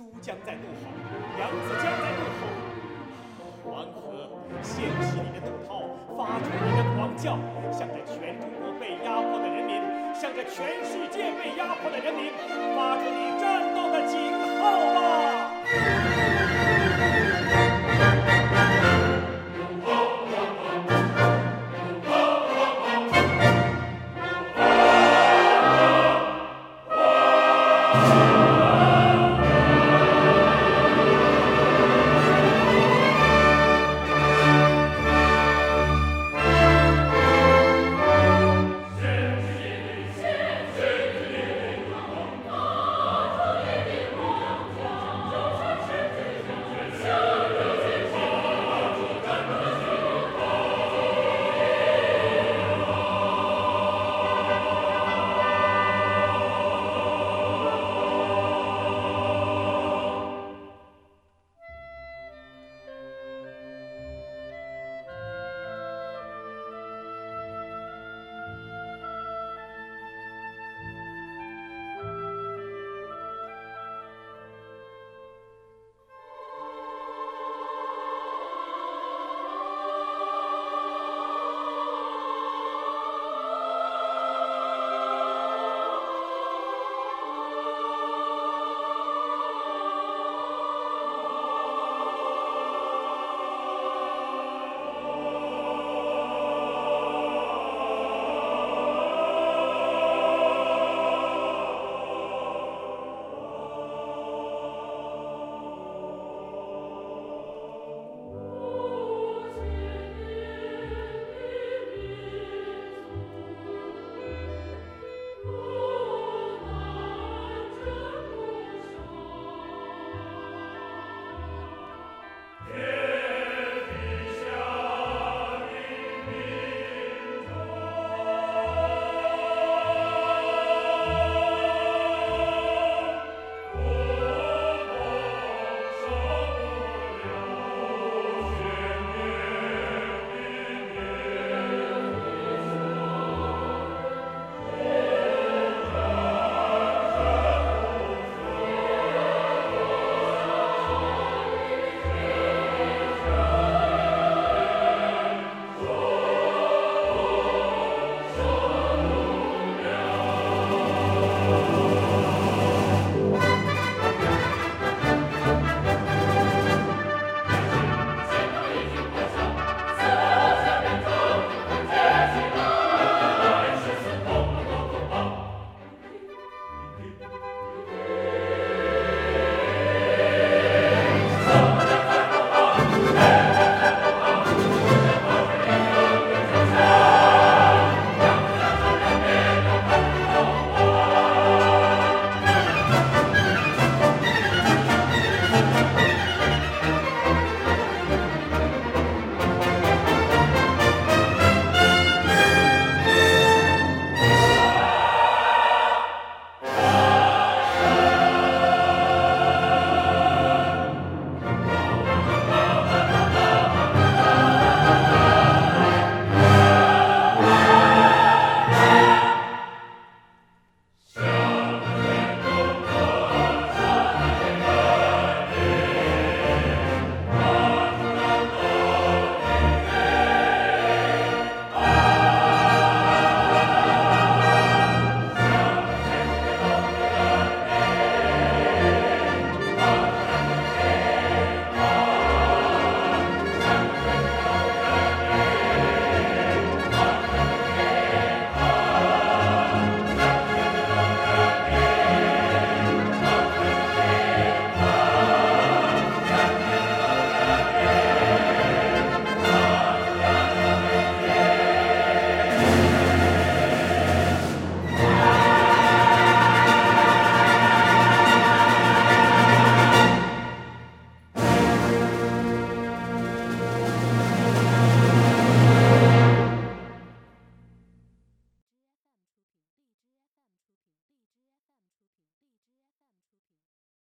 珠江在怒吼，扬子江在怒吼，黄河掀起你的怒涛，发出你的狂叫，向着全中国被压迫的人民，向着全世界被压迫的人民，发出你战斗的警号吧。